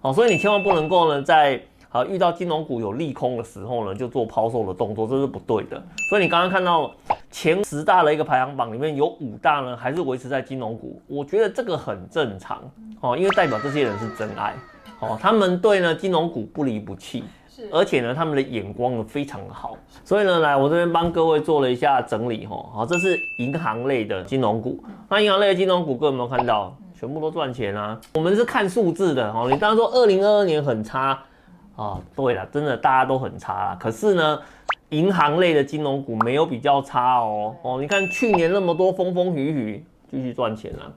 哦，所以你千万不能够呢在啊遇到金融股有利空的时候呢就做抛售的动作，这是不对的。所以你刚刚看到前十大的一个排行榜里面有五大呢还是维持在金融股，我觉得这个很正常哦，因为代表这些人是真爱哦，他们对呢金融股不离不弃。而且呢，他们的眼光呢非常的好，所以呢，来我这边帮各位做了一下整理哈，好，这是银行类的金融股，那银行类的金融股，各位有没有看到？全部都赚钱啊！我们是看数字的哦，你刚刚说二零二二年很差啊，对了，真的大家都很差啦。可是呢，银行类的金融股没有比较差哦哦，你看去年那么多风风雨雨，继续赚钱了。